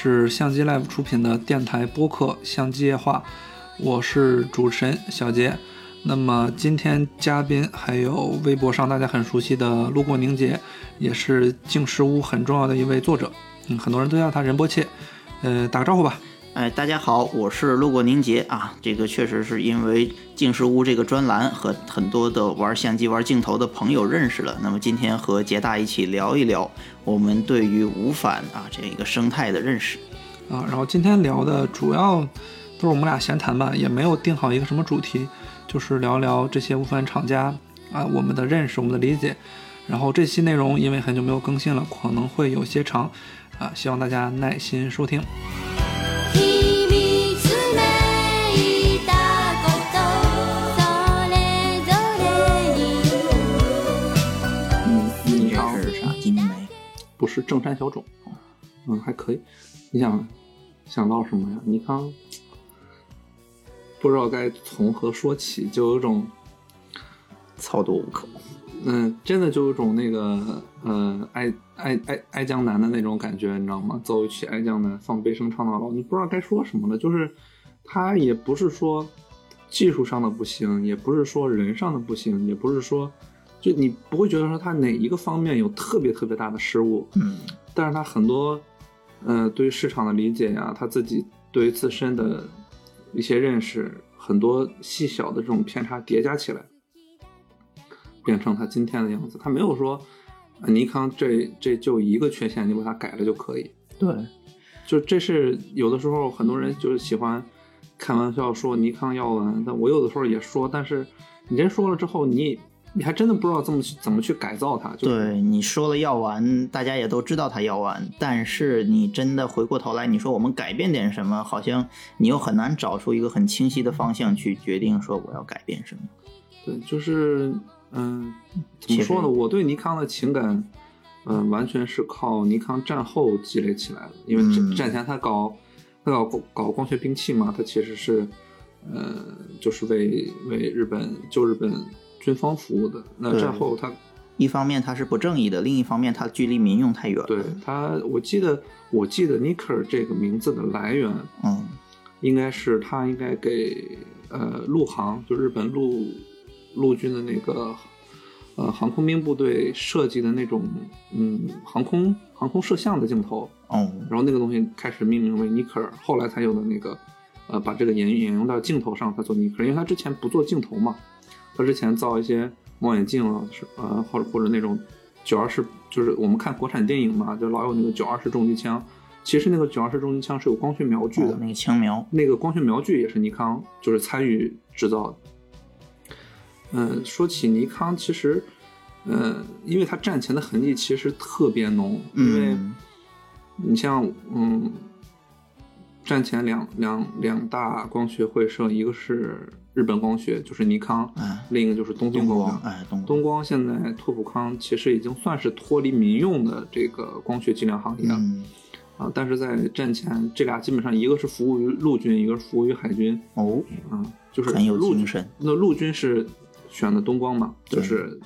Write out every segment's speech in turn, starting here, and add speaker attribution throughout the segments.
Speaker 1: 是相机 Live 出品的电台播客《相机夜话》，我是主持人小杰。那么今天嘉宾还有微博上大家很熟悉的路过凝结，也是静时屋很重要的一位作者，嗯，很多人都叫他任波切。呃，打个招呼吧。
Speaker 2: 哎，大家好，我是路过凝结啊。这个确实是因为静时屋这个专栏和很多的玩相机、玩镜头的朋友认识了。那么今天和杰大一起聊一聊我们对于无反啊这样一个生态的认识
Speaker 1: 啊。然后今天聊的主要都是我们俩闲谈吧，也没有定好一个什么主题，就是聊聊这些无反厂家啊我们的认识、我们的理解。然后这期内容因为很久没有更新了，可能会有些长啊，希望大家耐心收听。不是正山小种，嗯，还可以。你想想到什么呀？尼康不知道该从何说起，就有种
Speaker 2: 操作无可。
Speaker 1: 嗯，真的就有种那个呃爱爱爱爱江南的那种感觉，你知道吗？奏一曲爱江南，放悲声唱到老，你不知道该说什么了。就是他也不是说技术上的不行，也不是说人上的不行，也不是说。就你不会觉得说他哪一个方面有特别特别大的失误，
Speaker 2: 嗯，
Speaker 1: 但是他很多，呃，对于市场的理解呀，他自己对于自身的一些认识，很多细小的这种偏差叠加起来，变成他今天的样子。他没有说，尼康这这就一个缺陷，你把它改了就可以。
Speaker 2: 对，
Speaker 1: 就这是有的时候很多人就是喜欢开玩笑说尼康要完，但我有的时候也说，但是你真说了之后，你。你还真的不知道怎么去怎么去改造它。
Speaker 2: 对，你说了要完，大家也都知道它要完，但是你真的回过头来，你说我们改变点什么，好像你又很难找出一个很清晰的方向去决定说我要改变什么。
Speaker 1: 对，就是嗯，怎么说呢？我对尼康的情感，嗯，完全是靠尼康战后积累起来的。因为战战前他搞他搞搞光学兵器嘛，他其实是呃，就是为为日本救日本。军方服务的那战后，他
Speaker 2: 一方面他是不正义的，另一方面他距离民用太远。
Speaker 1: 对他，我记得我记得 Nicker 这个名字的来源，
Speaker 2: 嗯，
Speaker 1: 应该是他应该给呃陆航，就日本陆陆军的那个呃航空兵部队设计的那种嗯航空航空摄像的镜头，
Speaker 2: 哦，
Speaker 1: 然后那个东西开始命名为 Nicker，后来才有的那个呃把这个沿沿用到镜头上，他做 Nicker，因为他之前不做镜头嘛。他之前造一些望远镜啊，是呃，或者或者那种九二式，就是我们看国产电影嘛，就老有那个九二式重机枪。其实那个九二式重机枪是有光学瞄具的，
Speaker 2: 那个枪瞄，
Speaker 1: 那个光学瞄具也是尼康就是参与制造的。嗯，说起尼康，其实，呃，因为它战前的痕迹其实特别浓，因为你像嗯，战前两两两大光学会社，一个是。日本光学就是尼康，另一个就是东京
Speaker 2: 光。
Speaker 1: 哎，
Speaker 2: 东
Speaker 1: 东光现在拓普康其实已经算是脱离民用的这个光学计量行业了，啊，但是在战前，这俩基本上一个是服务于陆军，一个是服务于海军。
Speaker 2: 哦，
Speaker 1: 啊，就是
Speaker 2: 很有精神。
Speaker 1: 那陆军是选的东光嘛？就是，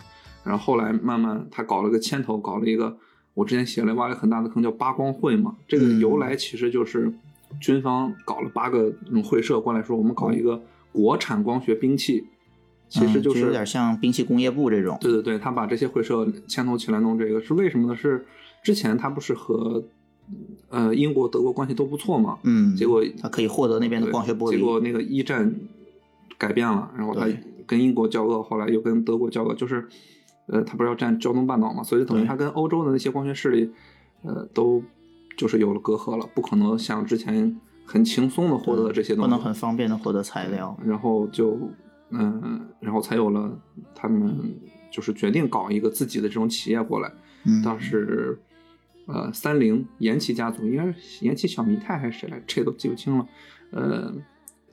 Speaker 1: 然后后来慢慢他搞了个牵头，搞了一个，我之前写了挖了很大的坑，叫八光会嘛。这个由来其实就是军方搞了八个那种会社过来说，我们搞一个。国产光学兵器，其实就是
Speaker 2: 有点像兵器工业部这种。
Speaker 1: 对对对，他把这些会社牵头起来弄这个，是为什么呢？是之前他不是和呃英国、德国关系都不错嘛？
Speaker 2: 嗯，
Speaker 1: 结果
Speaker 2: 他可以获得那边的光学玻璃。
Speaker 1: 结果那个一战改变了，然后他跟英国交恶，后来又跟德国交恶，就是呃，他不是要占胶东半岛嘛？所以等于他跟欧洲的那些光学势力，呃，都就是有了隔阂了，不可能像之前。很轻松的获得这些东西，不
Speaker 2: 能很方便的获得材料，
Speaker 1: 然后就，嗯，然后才有了他们就是决定搞一个自己的这种企业过来。当时，呃，三菱延崎家族应该是延崎小弥太还是谁来，这都记不清了。呃，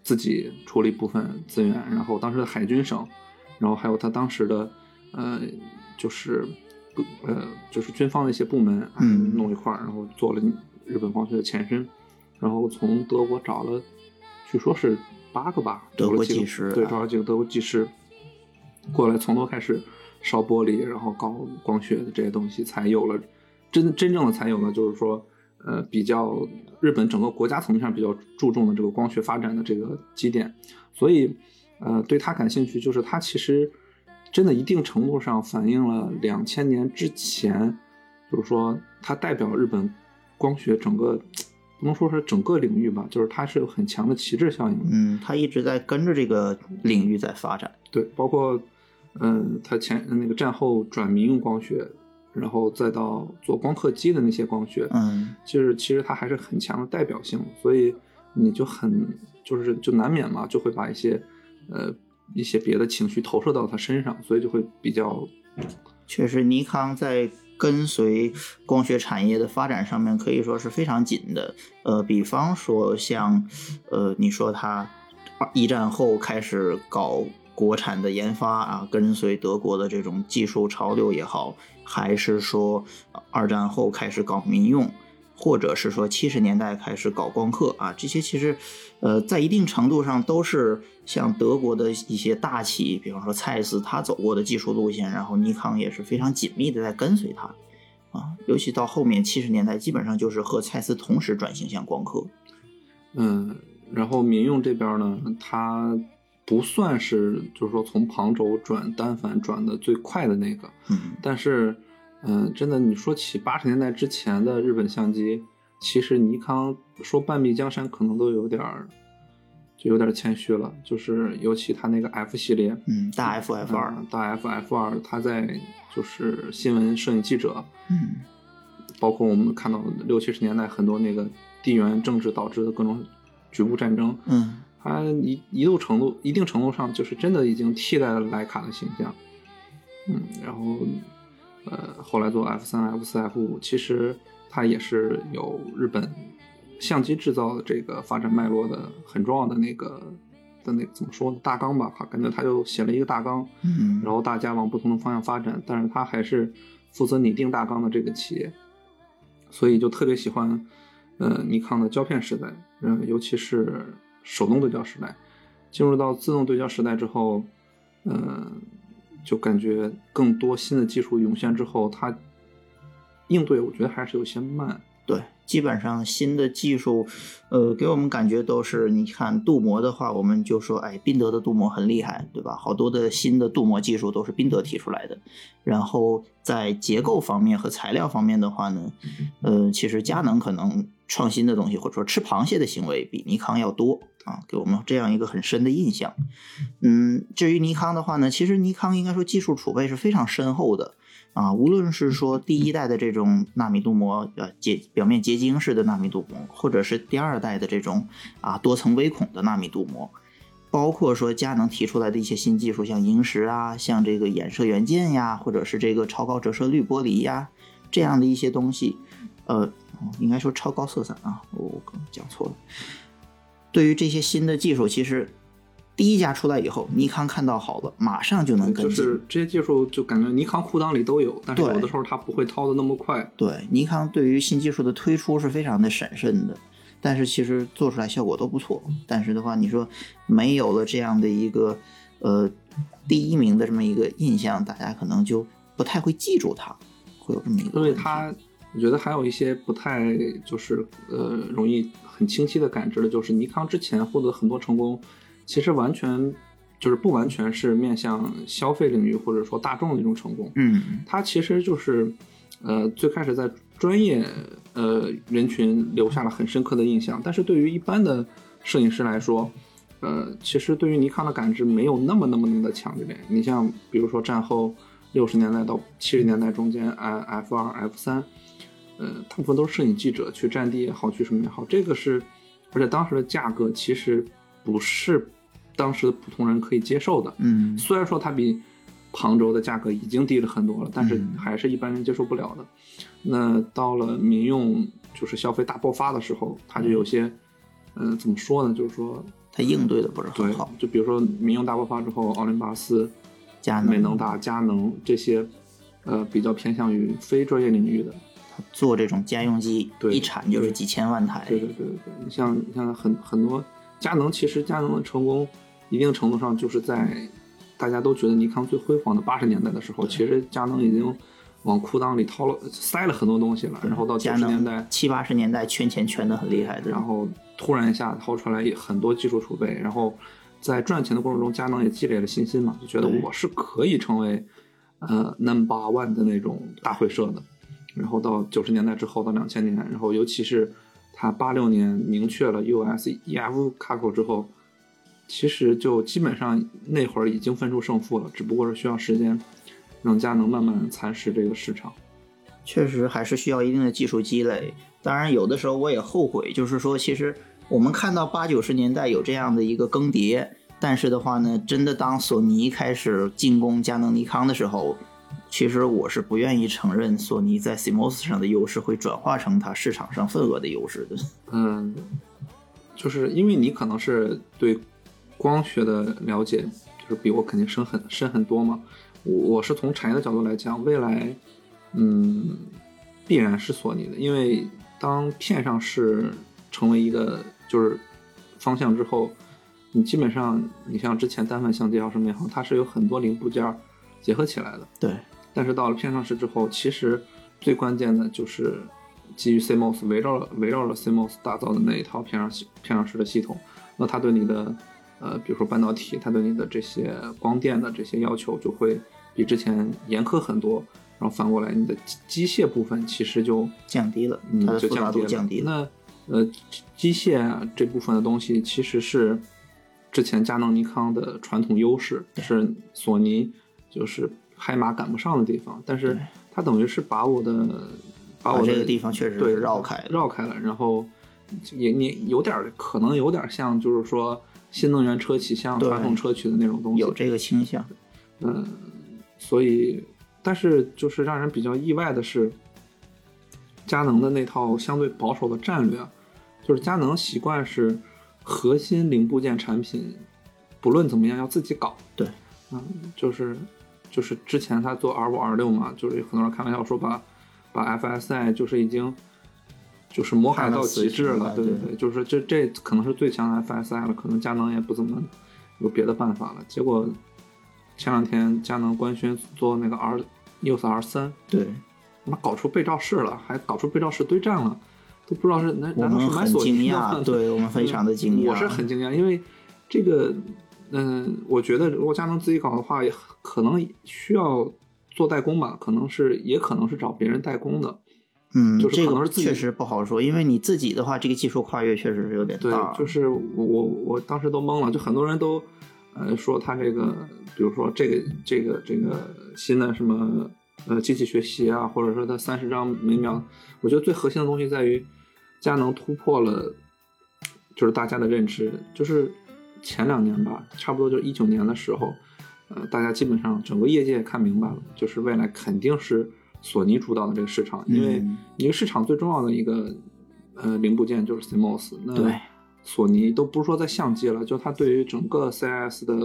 Speaker 1: 自己出了一部分资源，然后当时的海军省，然后还有他当时的，呃，就是，呃，就是军方的一些部门，
Speaker 2: 嗯，
Speaker 1: 弄一块儿，然后做了日本光学的前身。然后从德国找了，据说是八个吧，
Speaker 2: 德国技师，
Speaker 1: 对，找了几个德国技师过来，从头开始烧玻璃，然后搞光学的这些东西，才有了真真正的才有了，就是说，呃比较日本整个国家层面上比较注重的这个光学发展的这个基点，所以呃对他感兴趣，就是他其实真的一定程度上反映了两千年之前，就是说它代表日本光学整个。不能说是整个领域吧，就是它是有很强的旗帜效应。
Speaker 2: 嗯，它一直在跟着这个领域在发展。
Speaker 1: 对，包括，嗯，它前那个战后转民用光学，然后再到做光刻机的那些光学，
Speaker 2: 嗯，
Speaker 1: 就是其实它还是很强的代表性，所以你就很就是就难免嘛，就会把一些呃一些别的情绪投射到他身上，所以就会比较。
Speaker 2: 确实，尼康在。跟随光学产业的发展上面可以说是非常紧的，呃，比方说像，呃，你说它一战后开始搞国产的研发啊，跟随德国的这种技术潮流也好，还是说二战后开始搞民用。或者是说七十年代开始搞光刻啊，这些其实，呃，在一定程度上都是像德国的一些大企，比方说蔡司他走过的技术路线，然后尼康也是非常紧密的在跟随他，啊，尤其到后面七十年代，基本上就是和蔡司同时转型向光刻。
Speaker 1: 嗯，然后民用这边呢，它不算是就是说从旁轴转单反转的最快的那个，
Speaker 2: 嗯，
Speaker 1: 但是。嗯，真的，你说起八十年代之前的日本相机，其实尼康说半壁江山可能都有点儿，就有点谦虚了。就是尤其他那个 F 系列，
Speaker 2: 嗯，大 F F 二，
Speaker 1: 大 F F 二，它在就是新闻摄影记者，
Speaker 2: 嗯，
Speaker 1: 包括我们看到六七十年代很多那个地缘政治导致的各种局部战争，
Speaker 2: 嗯，
Speaker 1: 它一一度程度一定程度上就是真的已经替代了徕卡的形象，嗯，然后。呃，后来做 F 三、F 四、F 五，其实它也是有日本相机制造的这个发展脉络的很重要的那个的那怎么说呢大纲吧？哈，感觉他就写了一个大纲，
Speaker 2: 嗯，
Speaker 1: 然后大家往不同的方向发展，但是他还是负责拟定大纲的这个企业，所以就特别喜欢呃尼康的胶片时代，嗯，尤其是手动对焦时代，进入到自动对焦时代之后，嗯。就感觉更多新的技术涌现之后，它应对我觉得还是有些慢。
Speaker 2: 对，基本上新的技术，呃，给我们感觉都是，你看镀膜的话，我们就说，哎，宾得的镀膜很厉害，对吧？好多的新的镀膜技术都是宾得提出来的。然后在结构方面和材料方面的话呢，呃，其实佳能可能创新的东西或者说吃螃蟹的行为比尼康要多。啊，给我们这样一个很深的印象。嗯，至于尼康的话呢，其实尼康应该说技术储备是非常深厚的啊。无论是说第一代的这种纳米镀膜，呃结表面结晶式的纳米镀膜，或者是第二代的这种啊多层微孔的纳米镀膜，包括说佳能提出来的一些新技术，像萤石啊，像这个衍射元件呀，或者是这个超高折射率玻璃呀，这样的一些东西，呃，应该说超高色散啊，我刚讲错了。对于这些新的技术，其实第一家出来以后，尼康看到好了，马上就能跟
Speaker 1: 进。就是这些技术，就感觉尼康裤裆里都有，但是有的时候它不会掏的那么快。
Speaker 2: 对，尼康对于新技术的推出是非常的审慎的，但是其实做出来效果都不错。但是的话，你说没有了这样的一个呃第一名的这么一个印象，大家可能就不太会记住它，会有这么一个。
Speaker 1: 因为它，我觉得还有一些不太就是呃容易。很清晰的感知的就是尼康之前获得很多成功，其实完全就是不完全是面向消费领域或者说大众的一种成功。
Speaker 2: 嗯，
Speaker 1: 它其实就是，呃，最开始在专业呃人群留下了很深刻的印象，但是对于一般的摄影师来说，呃，其实对于尼康的感知没有那么那么那么的强烈。你像比如说战后六十年代到七十年代中间，F F 二 F 三。呃，大部分都是摄影记者去战地也好，去什么也好，这个是，而且当时的价格其实不是当时的普通人可以接受的。
Speaker 2: 嗯，
Speaker 1: 虽然说它比旁轴的价格已经低了很多了，但是还是一般人接受不了的。那到了民用就是消费大爆发的时候，它就有些，嗯，怎么说呢？就是说
Speaker 2: 它应对的不是很好。
Speaker 1: 就比如说民用大爆发之后，奥林巴斯、
Speaker 2: 佳能
Speaker 1: 美能达、佳能这些，呃，比较偏向于非专业领域的。
Speaker 2: 做这种家用机，一产就是几千万台。
Speaker 1: 对对对对对，你像你像很很多佳能，其实佳能的成功，一定程度上就是在大家都觉得尼康最辉煌的八十年代的时候，其实佳能已经往裤裆里掏了塞了很多东西了，然后到九十年代
Speaker 2: 七八十年代圈钱圈的很厉害的，
Speaker 1: 然后突然一下掏出来很多技术储备，然后在赚钱的过程中，佳能也积累了信心嘛，就觉得我是可以成为呃 number one 的那种大会社的。然后到九十年代之后，到两千年，然后尤其是他八六年明确了 USEF 卡口之后，其实就基本上那会儿已经分出胜负了，只不过是需要时间让佳能慢慢蚕食这个市场。
Speaker 2: 确实还是需要一定的技术积累。当然，有的时候我也后悔，就是说，其实我们看到八九十年代有这样的一个更迭，但是的话呢，真的当索尼开始进攻佳能、尼康的时候。其实我是不愿意承认索尼在 CMOS 上的优势会转化成它市场上份额的优势的。
Speaker 1: 嗯，就是因为你可能是对光学的了解，就是比我肯定深很深很多嘛。我我是从产业的角度来讲，未来，嗯，必然是索尼的，因为当片上是成为一个就是方向之后，你基本上你像之前单反相机啊什么也好，它是有很多零部件结合起来的。
Speaker 2: 对。
Speaker 1: 但是到了片上市之后，其实最关键的就是基于 CMOS 围绕了围绕了 CMOS 打造的那一套片上片上市的系统。那它对你的呃，比如说半导体，它对你的这些光电的这些要求就会比之前严苛很多。然后反过来，你的机械部分其实就
Speaker 2: 降低了，
Speaker 1: 嗯，就
Speaker 2: 降低了。
Speaker 1: 降低了。那呃，机械这部分的东西其实是之前佳能、尼康的传统优势，是索尼就是。拍马赶不上的地方，但是它等于是把我的把我
Speaker 2: 这个地方确实
Speaker 1: 对
Speaker 2: 绕开
Speaker 1: 绕开了，然后也你有点可能有点像就是说新能源车企向传统车企的那种东西，
Speaker 2: 有这个倾向。
Speaker 1: 嗯，所以但是就是让人比较意外的是，佳能的那套相对保守的战略，就是佳能习惯是核心零部件产品不论怎么样要自己搞。
Speaker 2: 对，
Speaker 1: 嗯，就是。就是之前他做 R 五 R 六嘛，就是很多人开玩笑说把把 FSI 就是已经就是魔改到极致了，对对对，就是这这可能是最强的 FSI 了，可能佳能也不怎么有别的办法了。结果前两天佳能官宣做那个 R EOS R 三，
Speaker 2: 对，
Speaker 1: 妈搞出背照式了，还搞出背照式对战了，都不知道是难难道是买索尼
Speaker 2: 的？对我们 非常的惊讶，
Speaker 1: 我是很惊讶，因为这个。嗯，我觉得如果佳能自己搞的话，也可能需要做代工吧，可能是，也可能是找别人代工的。
Speaker 2: 嗯，
Speaker 1: 就是可能是
Speaker 2: 确实不好说，因为你自己的话，这个技术跨越确实是有点
Speaker 1: 大。对，就是我我我当时都懵了，就很多人都呃说他这个，比如说这个这个这个新的什么呃机器学习啊，或者说它三十张每秒，我觉得最核心的东西在于佳能突破了，就是大家的认知，就是。前两年吧，差不多就是一九年的时候，呃，大家基本上整个业界看明白了，就是未来肯定是索尼主导的这个市场，因为一个市场最重要的一个呃零部件就是 CMOS。那索尼都不是说在相机了，就它对于整个 CIS 的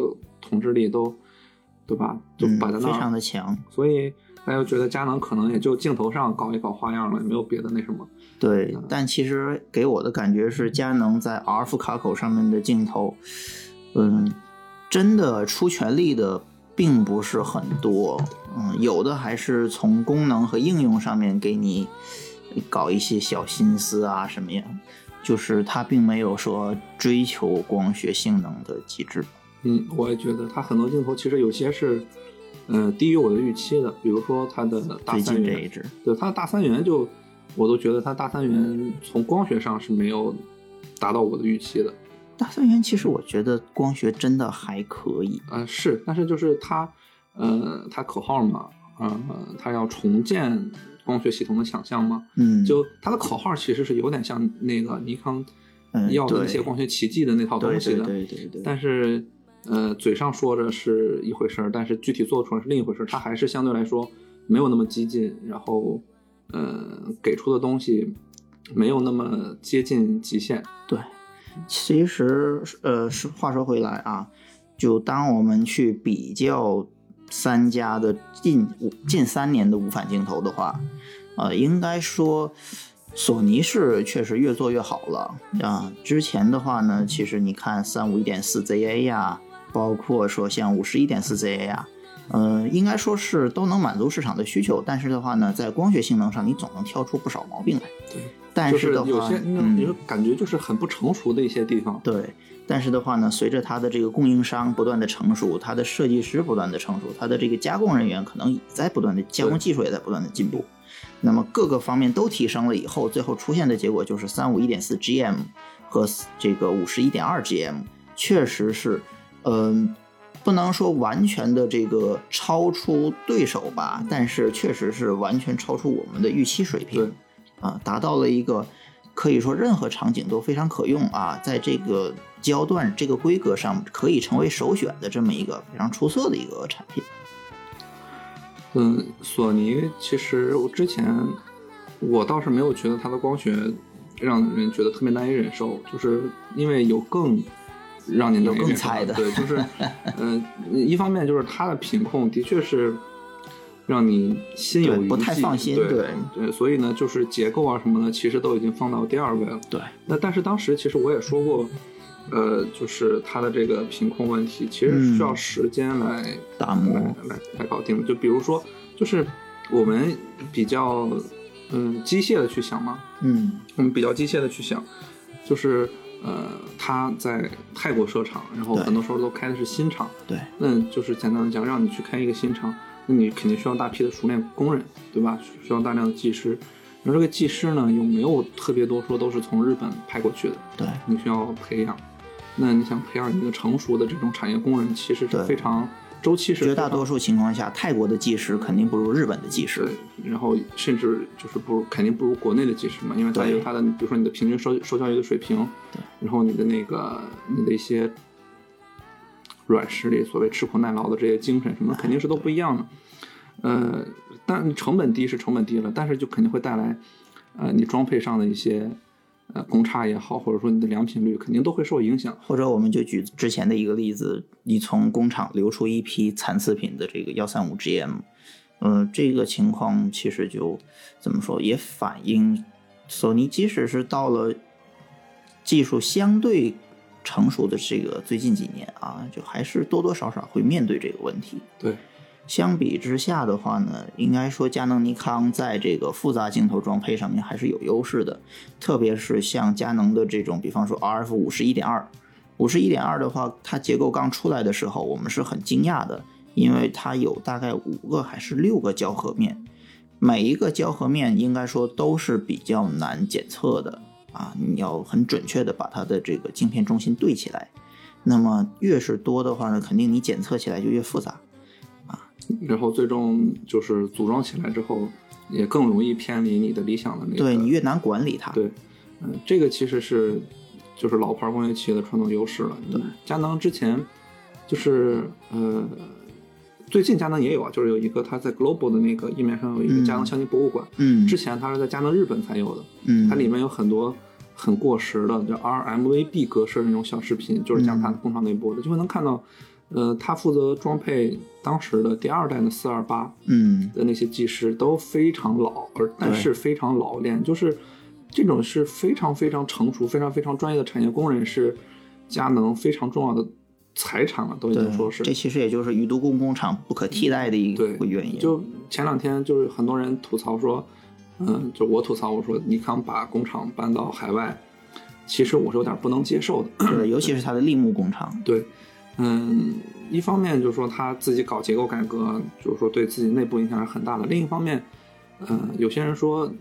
Speaker 1: 统治力都，对吧？就摆在那
Speaker 2: 儿，非常的强。
Speaker 1: 所以大家觉得佳能可能也就镜头上搞一搞花样了，也没有别的那什么。
Speaker 2: 对，但其实给我的感觉是，佳能在 RF 卡口上面的镜头，嗯，真的出全力的并不是很多，嗯，有的还是从功能和应用上面给你搞一些小心思啊什么样，就是它并没有说追求光学性能的极致。
Speaker 1: 嗯，我也觉得它很多镜头其实有些是，呃，低于我的预期的，比如说它的大三元，对它的大三元就。我都觉得它大三元从光学上是没有达到我的预期的。
Speaker 2: 大三元其实我觉得光学真的还可以。
Speaker 1: 呃，是，但是就是它，呃，它口号嘛，呃，它要重建光学系统的想象嘛。
Speaker 2: 嗯。
Speaker 1: 就它的口号其实是有点像那个尼康要的那些光学奇迹的那套东西
Speaker 2: 的。对对对对。
Speaker 1: 但是，呃，嘴上说着是一回事儿，但是具体做出来是另一回事儿。它还是相对来说没有那么激进，然后。呃，给出的东西没有那么接近极限。
Speaker 2: 对，其实呃，是话说回来啊，就当我们去比较三家的近近三年的无反镜头的话，呃，应该说索尼是确实越做越好了啊。之前的话呢，其实你看三五一点四 ZA 呀，包括说像五十一点四 ZA 呀。呃，应该说是都能满足市场的需求，但是的话呢，在光学性能上，你总能挑出不少毛病来。
Speaker 1: 对，
Speaker 2: 但
Speaker 1: 是
Speaker 2: 的话，
Speaker 1: 有些你就感觉就是很不成熟的一些地方。
Speaker 2: 对，但是的话呢，随着它的这个供应商不断的成熟，它的设计师不断的成熟，它的这个加工人员可能也在不断的加工技术也在不断的进步，那么各个方面都提升了以后，最后出现的结果就是三五一点四 GM 和这个五十一点二 GM，确实是，嗯。不能说完全的这个超出对手吧，但是确实是完全超出我们的预期水平，啊，达到了一个可以说任何场景都非常可用啊，在这个焦段这个规格上可以成为首选的这么一个非常出色的一个产品。
Speaker 1: 嗯，索尼其实我之前我倒是没有觉得它的光学让人觉得特别难以忍受，就是因为有更。让你能
Speaker 2: 更猜的，
Speaker 1: 对，就是，嗯，一方面就是它的品控的确是让你心有余悸，
Speaker 2: 不太放心，
Speaker 1: 对对，所以呢，就是结构啊什么的，其实都已经放到第二位了。
Speaker 2: 对，
Speaker 1: 那但是当时其实我也说过，呃，就是它的这个品控问题，其实需要时间来
Speaker 2: 打磨、
Speaker 1: 来来搞定。就比如说，就是我们比较嗯机械的去想嘛，
Speaker 2: 嗯，
Speaker 1: 我们比较机械的去想，就是。呃，他在泰国设厂，然后很多时候都开的是新厂。
Speaker 2: 对，
Speaker 1: 那就是简单的讲，让你去开一个新厂，那你肯定需要大批的熟练工人，对吧？需要大量的技师。然后这个技师呢，又没有特别多说都是从日本派过去的。
Speaker 2: 对，
Speaker 1: 你需要培养。那你想培养一个成熟的这种产业工人，其实是非常。周期是
Speaker 2: 绝大多数情况下，泰国的技师肯定不如日本的技师，
Speaker 1: 然后甚至就是不如，肯定不如国内的技师嘛，因为它有它的，比如说你的平均受受教育的水平，对然后你的那个你的一些软实力，所谓吃苦耐劳的这些精神什么，肯定是都不一样的。呃，但成本低是成本低了，但是就肯定会带来，呃，你装配上的一些。呃，公差也好，或者说你的良品率肯定都会受影响。
Speaker 2: 或者我们就举之前的一个例子，你从工厂流出一批残次品的这个幺三五 GM，呃，这个情况其实就怎么说，也反映索尼即使是到了技术相对成熟的这个最近几年啊，就还是多多少少会面对这个问题。
Speaker 1: 对。
Speaker 2: 相比之下的话呢，应该说佳能、尼康在这个复杂镜头装配上面还是有优势的，特别是像佳能的这种，比方说 RF 五十一点二，五十一点二的话，它结构刚出来的时候，我们是很惊讶的，因为它有大概五个还是六个交合面，每一个交合面应该说都是比较难检测的啊，你要很准确的把它的这个镜片中心对起来，那么越是多的话呢，肯定你检测起来就越复杂。
Speaker 1: 然后最终就是组装起来之后，也更容易偏离你的理想的那个。
Speaker 2: 对你越难管理它。
Speaker 1: 对，嗯，这个其实是就是老牌工业企业的传统优势了。
Speaker 2: 对，
Speaker 1: 佳能之前就是呃，最近佳能也有啊，就是有一个它在 Global 的那个页面上有一个佳能相机博物馆。
Speaker 2: 嗯。
Speaker 1: 之前它是在佳能日本才有的。
Speaker 2: 嗯。
Speaker 1: 它里面有很多很过时的叫 RMVB 格式那种小视频，就是讲它工厂内部的，就会能看到。呃，他负责装配当时的第二代的四二八，
Speaker 2: 嗯，
Speaker 1: 的那些技师都非常老，而但是非常老练，就是这种是非常非常成熟、非常非常专业的产业工人，是佳能非常重要的财产了，都已经说是。
Speaker 2: 这其实也就是宇都宫工厂不可替代的一个原因。
Speaker 1: 就前两天就是很多人吐槽说，嗯，就我吐槽我说尼康把工厂搬到海外，其实我是有点不能接受的，
Speaker 2: 对，尤其是它的立木工厂，
Speaker 1: 对。嗯，一方面就是说他自己搞结构改革，就是说对自己内部影响是很大的。另一方面，嗯，有些人说，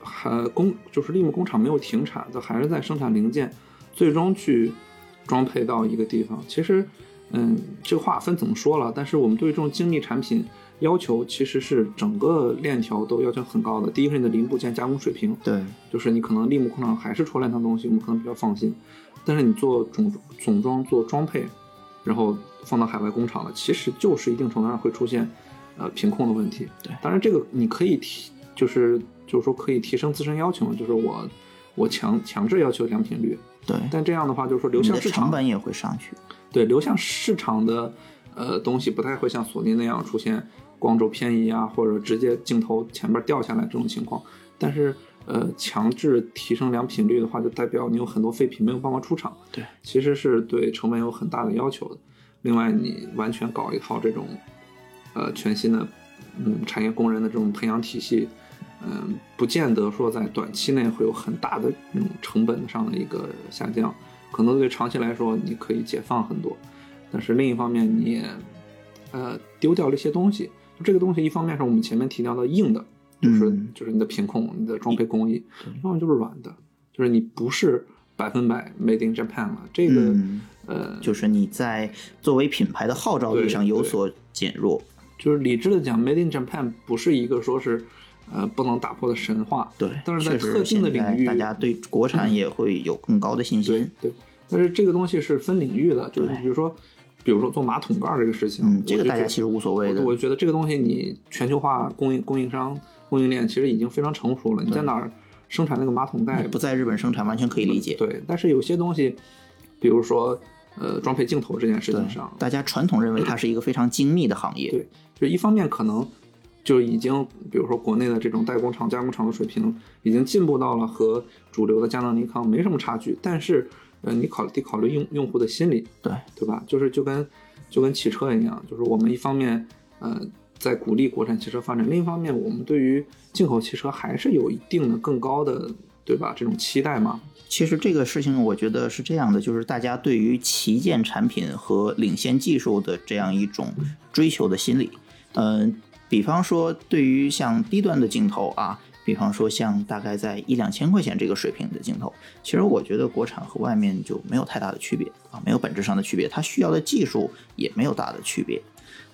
Speaker 1: 还工就是立木工厂没有停产，它还是在生产零件，最终去装配到一个地方。其实，嗯，这个话分怎么说了？但是我们对这种精密产品要求其实是整个链条都要求很高的。第一是你的零部件加工水平，
Speaker 2: 对，
Speaker 1: 就是你可能立木工厂还是出来一套东西，我们可能比较放心。但是你做总总装做装配。然后放到海外工厂了，其实就是一定程度上会出现，呃，品控的问题。
Speaker 2: 对，
Speaker 1: 当然这个你可以提，就是就是说可以提升自身要求就是我我强强制要求良品率。
Speaker 2: 对，
Speaker 1: 但这样的话就是说流向市场
Speaker 2: 成本也会上去。
Speaker 1: 对，流向市场的呃东西不太会像索尼那样出现光轴偏移啊，或者直接镜头前面掉下来这种情况。但是呃，强制提升良品率的话，就代表你有很多废品没有办法出厂。
Speaker 2: 对，
Speaker 1: 其实是对成本有很大的要求的。另外，你完全搞一套这种呃全新的嗯产业工人的这种培养体系，嗯，不见得说在短期内会有很大的那种成本上的一个下降，可能对长期来说你可以解放很多，但是另一方面你也呃丢掉了一些东西。这个东西，一方面是我们前面提到的硬的，就是就是你的品控、你的装配工艺；，要么就是软的，就是你不是百分百 Made in Japan 了。这个呃，
Speaker 2: 就是你在作为品牌的号召力上有所减弱。
Speaker 1: 就是理智的讲，Made in Japan 不是一个说是呃不能打破的神话。
Speaker 2: 对，
Speaker 1: 但是在特定的领域，
Speaker 2: 大家对国产也会有更高的信心。
Speaker 1: 对，但是这个东西是分领域的，就是比如说。比如说做马桶盖这个事情，
Speaker 2: 嗯，这个大家其实无所谓的。
Speaker 1: 我觉得这个东西你全球化供应供应商供应链其实已经非常成熟了。你在哪儿生产那个马桶盖？
Speaker 2: 不在日本生产完全可以理解。
Speaker 1: 对，但是有些东西，比如说呃装配镜头这件事情上，
Speaker 2: 大家传统认为它是一个非常精密的行业。
Speaker 1: 对，就一方面可能就已经，比如说国内的这种代工厂加工厂的水平已经进步到了和主流的佳能尼康没什么差距，但是。呃，你考得考虑用用户的心理，
Speaker 2: 对
Speaker 1: 对吧？就是就跟就跟汽车一样，就是我们一方面呃在鼓励国产汽车发展，另一方面我们对于进口汽车还是有一定的更高的对吧这种期待嘛。
Speaker 2: 其实这个事情我觉得是这样的，就是大家对于旗舰产品和领先技术的这样一种追求的心理，嗯，比方说对于像低端的镜头啊。比方说，像大概在一两千块钱这个水平的镜头，其实我觉得国产和外面就没有太大的区别啊，没有本质上的区别，它需要的技术也没有大的区别。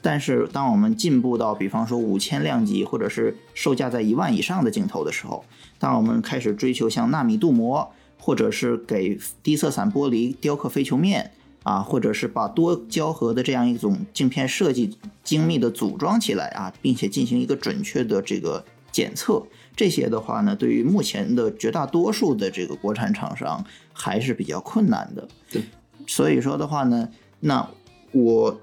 Speaker 2: 但是，当我们进步到比方说五千量级，或者是售价在一万以上的镜头的时候，当我们开始追求像纳米镀膜，或者是给低色散玻璃雕刻非球面啊，或者是把多胶合的这样一种镜片设计精密的组装起来啊，并且进行一个准确的这个检测。这些的话呢，对于目前的绝大多数的这个国产厂商还是比较困难的。
Speaker 1: 对，
Speaker 2: 所以说的话呢，那我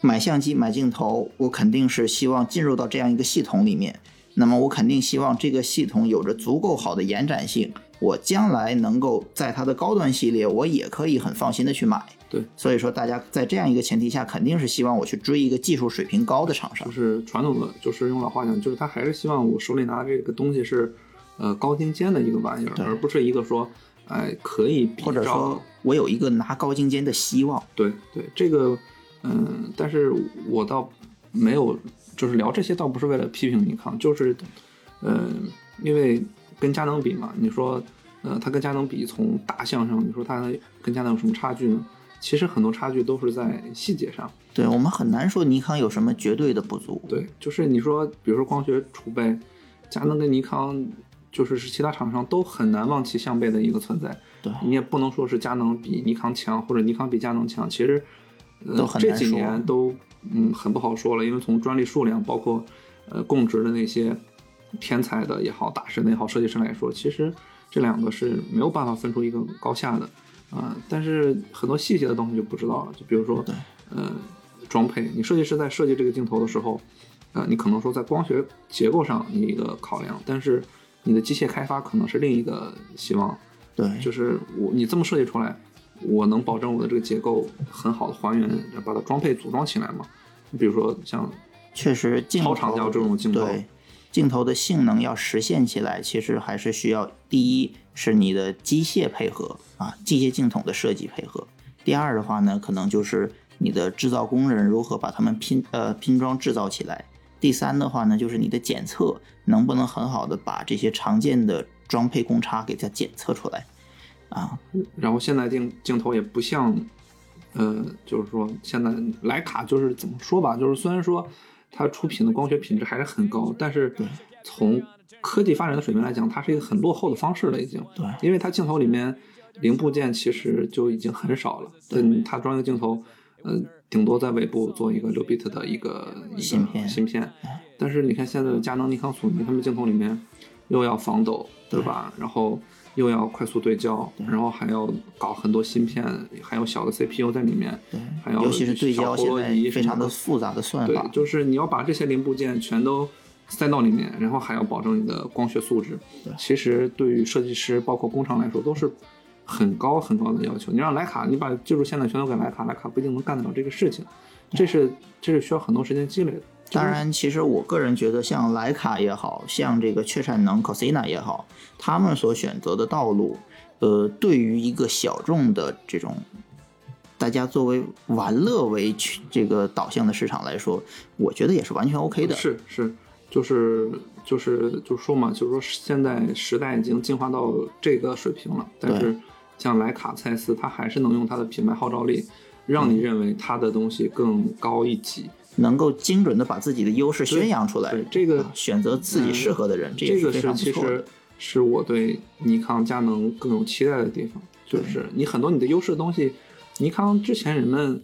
Speaker 2: 买相机、买镜头，我肯定是希望进入到这样一个系统里面。那么我肯定希望这个系统有着足够好的延展性，我将来能够在它的高端系列，我也可以很放心的去买。
Speaker 1: 对，
Speaker 2: 所以说大家在这样一个前提下，肯定是希望我去追一个技术水平高的厂商。
Speaker 1: 就是传统的，就是用老话讲，就是他还是希望我手里拿这个东西是，呃，高精尖的一个玩意儿，而不是一个说，哎，可以比
Speaker 2: 或者说我有一个拿高精尖的希望。
Speaker 1: 对对，这个，嗯，但是我倒没有，就是聊这些倒不是为了批评尼康，就是，嗯，因为跟佳能比嘛，你说，呃，它跟佳能比，从大项上，你说它跟佳能有什么差距呢？其实很多差距都是在细节上，
Speaker 2: 对我们很难说尼康有什么绝对的不足。
Speaker 1: 对，就是你说，比如说光学储备，佳能跟尼康，就是是其他厂商都很难望其项背的一个存在。
Speaker 2: 对
Speaker 1: 你也不能说是佳能比尼康强，或者尼康比佳能强，其实
Speaker 2: 都很
Speaker 1: 这几年都嗯很不好说了，因为从专利数量，包括呃供职的那些天才的也好，大师也好，设计师来说，其实这两个是没有办法分出一个高下的。啊，但是很多细节的东西就不知道了。就比如说，呃，装配，你设计师在设计这个镜头的时候，呃，你可能说在光学结构上你一个考量，但是你的机械开发可能是另一个希望。
Speaker 2: 对，
Speaker 1: 就是我你这么设计出来，我能保证我的这个结构很好的还原，把它装配组装起来吗？你比如说像，
Speaker 2: 确实
Speaker 1: 超长焦这种镜头。
Speaker 2: 对镜头的性能要实现起来，其实还是需要第一是你的机械配合啊，机械镜筒的设计配合。第二的话呢，可能就是你的制造工人如何把它们拼呃拼装制造起来。第三的话呢，就是你的检测能不能很好的把这些常见的装配公差给它检测出来啊。
Speaker 1: 然后现在镜镜头也不像，呃，就是说现在徕卡就是怎么说吧，就是虽然说。它出品的光学品质还是很高，但是从科技发展的水平来讲，它是一个很落后的方式了，已经。
Speaker 2: 对，
Speaker 1: 因为它镜头里面零部件其实就已经很少了。
Speaker 2: 嗯，
Speaker 1: 它装一个镜头，呃，顶多在尾部做一个六 bit 的一个
Speaker 2: 芯片。
Speaker 1: 芯片。但是你看现在的佳能、尼康、索尼，他们镜头里面又要防抖，对吧？然后。又要快速对焦，然后还要搞很多芯片，还有小的 CPU 在里面，还要
Speaker 2: 尤其是对焦现在非常的复杂的算
Speaker 1: 法，就是你要把这些零部件全都塞到里面，然后还要保证你的光学素质。其实对于设计师包括工厂来说都是很高很高的要求。你让徕卡，你把技术现在全都给徕卡，徕卡不一定能干得了这个事情。这是这是需要很多时间积累的。
Speaker 2: 当然，其实我个人觉得，像徕卡也好像这个雀产能 Cosina 也好，他们所选择的道路，呃，对于一个小众的这种大家作为玩乐为这个导向的市场来说，我觉得也是完全 OK 的。
Speaker 1: 是是，就是就是就说嘛，就是说现在时代已经进化到这个水平了，但是像徕卡蔡司，它还是能用它的品牌号召力，让你认为它的东西更高一级。
Speaker 2: 能够精准的把自己的优势宣扬出来，
Speaker 1: 这个
Speaker 2: 选择自己适合的人，
Speaker 1: 这
Speaker 2: 个是
Speaker 1: 其实是我对尼康、佳能更有期待的地方。就是你很多你的优势的东西，尼康之前人们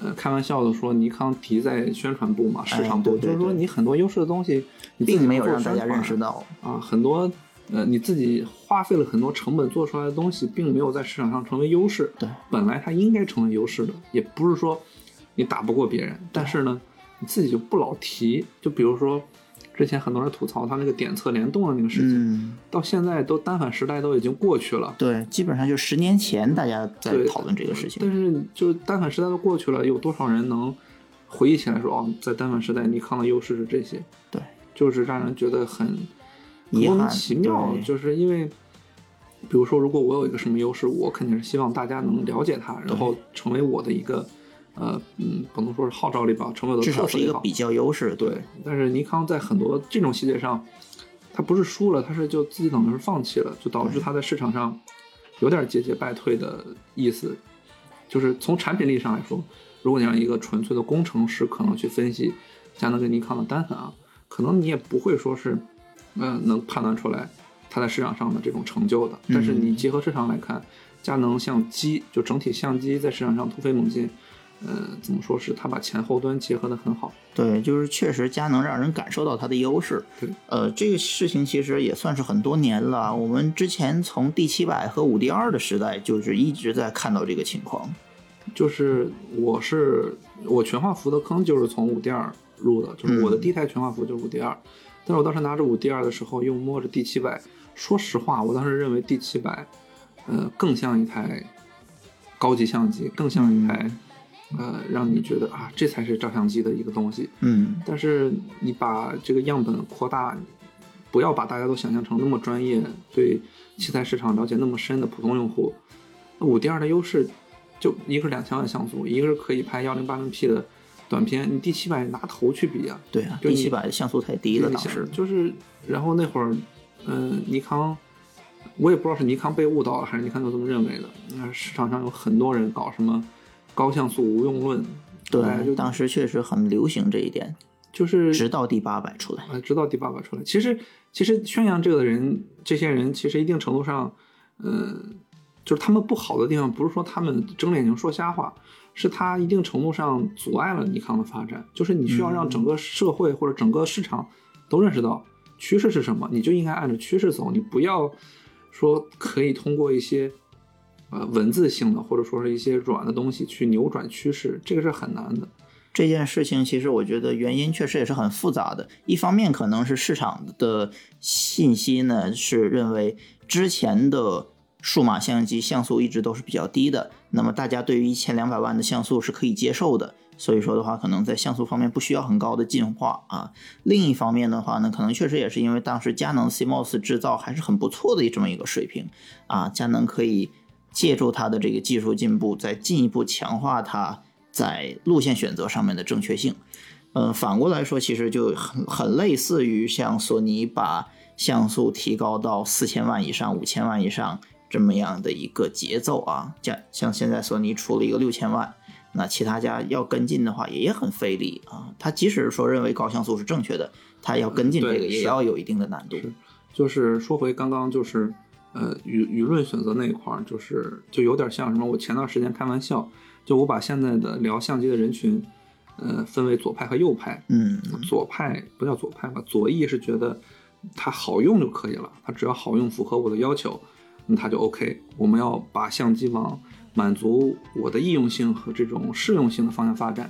Speaker 1: 呃开玩笑的说尼康敌在宣传部嘛，市场部，就是说你很多优势的东西
Speaker 2: 并没有让大家认识到
Speaker 1: 啊，很多呃你自己花费了很多成本做出来的东西，并没有在市场上成为优势。
Speaker 2: 对，
Speaker 1: 本来它应该成为优势的，也不是说你打不过别人，但是呢。自己就不老提，就比如说，之前很多人吐槽他那个点测联动的那个事情，到现在都单反时代都已经过去了。
Speaker 2: 对，基本上就十年前大家在讨论这个事情。
Speaker 1: 但是，就是单反时代都过去了，有多少人能回忆起来说，哦，在单反时代尼康的优势是这些？
Speaker 2: 对，
Speaker 1: 就是让人觉得很莫名其妙。就是因为，比如说，如果我有一个什么优势，我肯定是希望大家能了解它，然后成为我的一个。呃，嗯，不能说是号召力吧，成为了
Speaker 2: 至少是一个比较优势。
Speaker 1: 对，但是尼康在很多这种细节上，它不是输了，它是就自己等于是放弃了，就导致它在市场上有点节节败退的意思。就是从产品力上来说，如果你让一个纯粹的工程师可能去分析佳能跟尼康的单反啊，可能你也不会说是，呃，能判断出来它在市场上的这种成就的。但是你结合市场来看，佳能相机就整体相机在市场上突飞猛进。呃，怎么说是它把前后端结合的很好？
Speaker 2: 对，就是确实佳能让人感受到它的优势。
Speaker 1: 对，
Speaker 2: 呃，这个事情其实也算是很多年了。我们之前从 D 七百和五 D 二的时代，就是一直在看到这个情况。
Speaker 1: 就是我是我全画幅的坑，就是从五 D 二入的，就是我的第一台全画幅就是五 D 二。但是我当时拿着五 D 二的时候，又摸着 D 七百，说实话，我当时认为 D 七百，呃，更像一台高级相机，更像一台。呃，让你觉得啊，这才是照相机的一个东西。
Speaker 2: 嗯，
Speaker 1: 但是你把这个样本扩大，不要把大家都想象成那么专业，对器材市场了解那么深的普通用户。五 D 二的优势，就一个是两千万像素，一个是可以拍幺零八零 P 的短片。你第七百拿头去比啊？
Speaker 2: 对啊第七百像素太低了，当时
Speaker 1: 就是。然后那会儿，嗯，尼康，我也不知道是尼康被误导了，还是尼康就这么认为的。那市场上有很多人搞什么。高像素无用论，
Speaker 2: 对，当时确实很流行这一点，
Speaker 1: 就是
Speaker 2: 直到第八百出来，
Speaker 1: 啊，直到第八百出来。其实，其实宣扬这个的人，这些人其实一定程度上，嗯，就是他们不好的地方，不是说他们睁着眼睛说瞎话，是他一定程度上阻碍了尼康的发展。就是你需要让整个社会或者整个市场都认识到趋势是什么，你就应该按照趋势走，你不要说可以通过一些。呃，文字性的或者说是一些软的东西去扭转趋势，这个是很难的。
Speaker 2: 这件事情其实我觉得原因确实也是很复杂的。一方面可能是市场的信息呢是认为之前的数码相机像素一直都是比较低的，那么大家对于一千两百万的像素是可以接受的，所以说的话可能在像素方面不需要很高的进化啊。另一方面的话呢，可能确实也是因为当时佳能 CMOS 制造还是很不错的这么一个水平啊，佳能可以。借助它的这个技术进步，再进一步强化它在路线选择上面的正确性。嗯，反过来说，其实就很很类似于像索尼把像素提高到四千万以上、五千万以上这么样的一个节奏啊。像像现在索尼出了一个六千万，那其他家要跟进的话也很费力啊。他即使说认为高像素是正确的，他要跟进这个也要有一定的难度。
Speaker 1: 就是说回刚刚就是。呃，舆舆论选择那一块儿，就是就有点像什么？我前段时间开玩笑，就我把现在的聊相机的人群，呃，分为左派和右派。
Speaker 2: 嗯，
Speaker 1: 左派不叫左派吧？左翼是觉得它好用就可以了，它只要好用，符合我的要求，那它就 OK。我们要把相机往满足我的易用性和这种适用性的方向发展。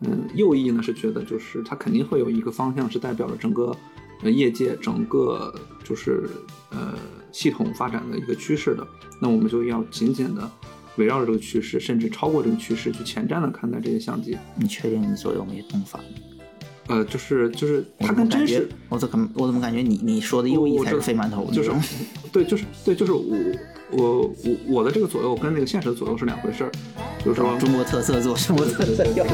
Speaker 1: 嗯，右翼呢是觉得就是它肯定会有一个方向是代表了整个呃业界整个就是呃。系统发展的一个趋势的，那我们就要紧紧的围绕着这个趋势，甚至超过这个趋势去前瞻的看待这些相机。
Speaker 2: 你确定你左右没动法？
Speaker 1: 呃，就是就是他跟真实，
Speaker 3: 我怎么我怎么感觉你你说的右翼才是飞馒头？
Speaker 1: 就是 对，就是对，就是我我我我的这个左右跟那个现实的左右是两回事儿，就是说
Speaker 3: 中国特色左，中国特色右。